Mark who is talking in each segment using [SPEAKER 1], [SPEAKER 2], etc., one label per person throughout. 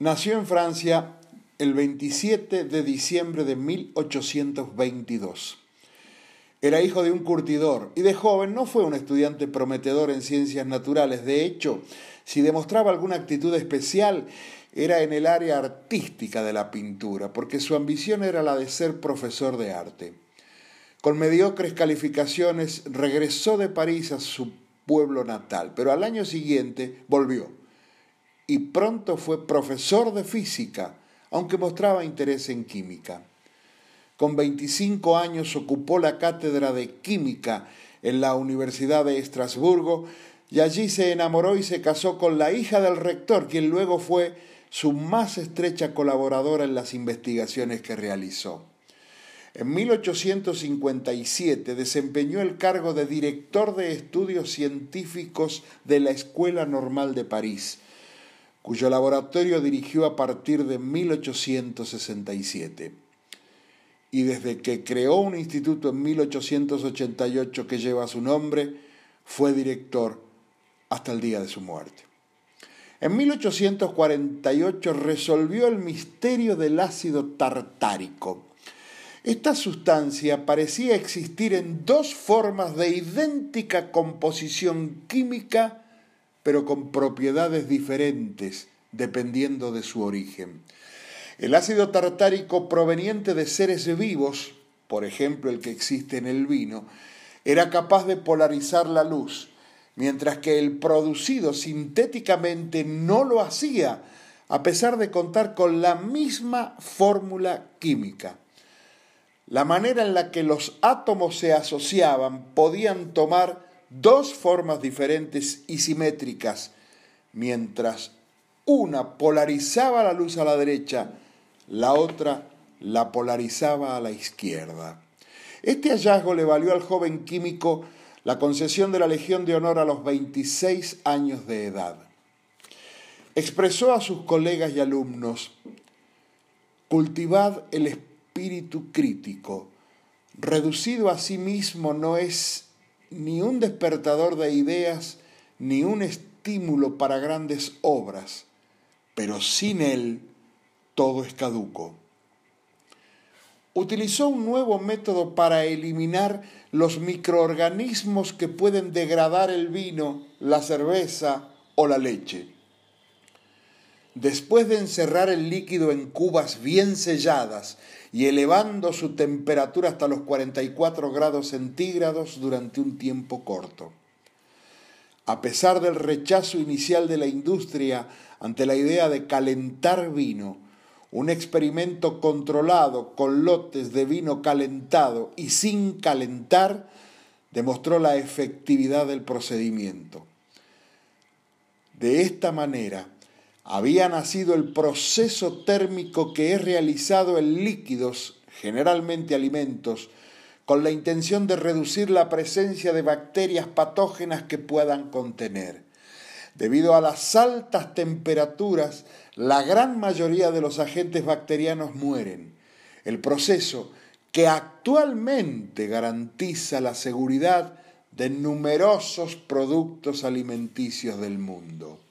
[SPEAKER 1] Nació en Francia el 27 de diciembre de 1822. Era hijo de un curtidor y de joven no fue un estudiante prometedor en ciencias naturales. De hecho, si demostraba alguna actitud especial, era en el área artística de la pintura, porque su ambición era la de ser profesor de arte. Con mediocres calificaciones regresó de París a su pueblo natal, pero al año siguiente volvió y pronto fue profesor de física, aunque mostraba interés en química. Con 25 años ocupó la cátedra de química en la Universidad de Estrasburgo y allí se enamoró y se casó con la hija del rector, quien luego fue su más estrecha colaboradora en las investigaciones que realizó. En 1857 desempeñó el cargo de director de estudios científicos de la Escuela Normal de París cuyo laboratorio dirigió a partir de 1867. Y desde que creó un instituto en 1888 que lleva su nombre, fue director hasta el día de su muerte. En 1848 resolvió el misterio del ácido tartárico. Esta sustancia parecía existir en dos formas de idéntica composición química pero con propiedades diferentes dependiendo de su origen. El ácido tartárico proveniente de seres vivos, por ejemplo el que existe en el vino, era capaz de polarizar la luz, mientras que el producido sintéticamente no lo hacía, a pesar de contar con la misma fórmula química. La manera en la que los átomos se asociaban podían tomar dos formas diferentes y simétricas, mientras una polarizaba la luz a la derecha, la otra la polarizaba a la izquierda. Este hallazgo le valió al joven químico la concesión de la Legión de Honor a los 26 años de edad. Expresó a sus colegas y alumnos, cultivad el espíritu crítico, reducido a sí mismo no es ni un despertador de ideas, ni un estímulo para grandes obras, pero sin él todo es caduco. Utilizó un nuevo método para eliminar los microorganismos que pueden degradar el vino, la cerveza o la leche. Después de encerrar el líquido en cubas bien selladas y elevando su temperatura hasta los 44 grados centígrados durante un tiempo corto. A pesar del rechazo inicial de la industria ante la idea de calentar vino, un experimento controlado con lotes de vino calentado y sin calentar demostró la efectividad del procedimiento. De esta manera, había nacido el proceso térmico que es realizado en líquidos, generalmente alimentos, con la intención de reducir la presencia de bacterias patógenas que puedan contener. Debido a las altas temperaturas, la gran mayoría de los agentes bacterianos mueren. El proceso, que actualmente garantiza la seguridad de numerosos productos alimenticios del mundo.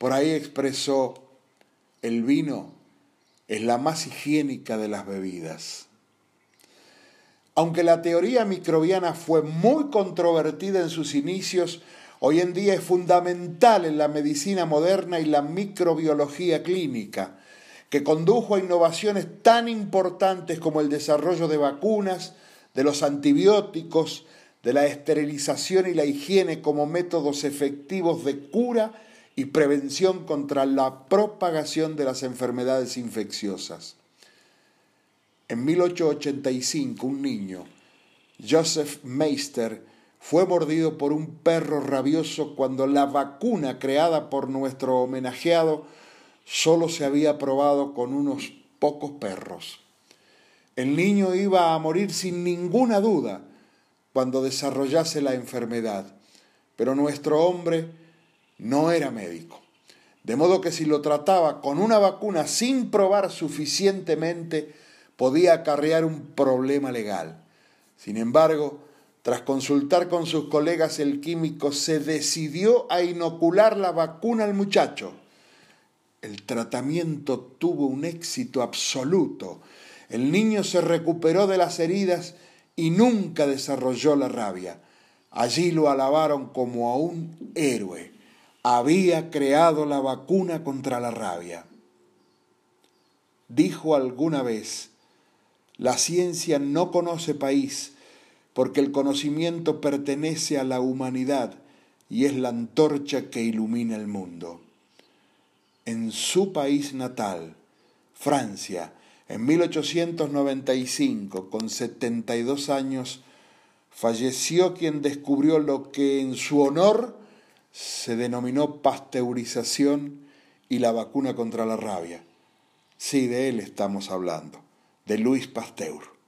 [SPEAKER 1] Por ahí expresó, el vino es la más higiénica de las bebidas. Aunque la teoría microbiana fue muy controvertida en sus inicios, hoy en día es fundamental en la medicina moderna y la microbiología clínica, que condujo a innovaciones tan importantes como el desarrollo de vacunas, de los antibióticos, de la esterilización y la higiene como métodos efectivos de cura y prevención contra la propagación de las enfermedades infecciosas. En 1885, un niño, Joseph Meister, fue mordido por un perro rabioso cuando la vacuna creada por nuestro homenajeado solo se había probado con unos pocos perros. El niño iba a morir sin ninguna duda cuando desarrollase la enfermedad, pero nuestro hombre no era médico. De modo que si lo trataba con una vacuna sin probar suficientemente, podía acarrear un problema legal. Sin embargo, tras consultar con sus colegas, el químico se decidió a inocular la vacuna al muchacho, El tratamiento tuvo un éxito absoluto. El niño se recuperó de las heridas y nunca desarrolló la rabia. Allí lo alabaron como a un héroe. Había creado la vacuna contra la rabia. Dijo alguna vez, la ciencia no conoce país porque el conocimiento pertenece a la humanidad y es la antorcha que ilumina el mundo en su país natal, Francia, en 1895, con 72 años, falleció quien descubrió lo que en su honor se denominó pasteurización y la vacuna contra la rabia. Sí, de él estamos hablando, de Luis Pasteur.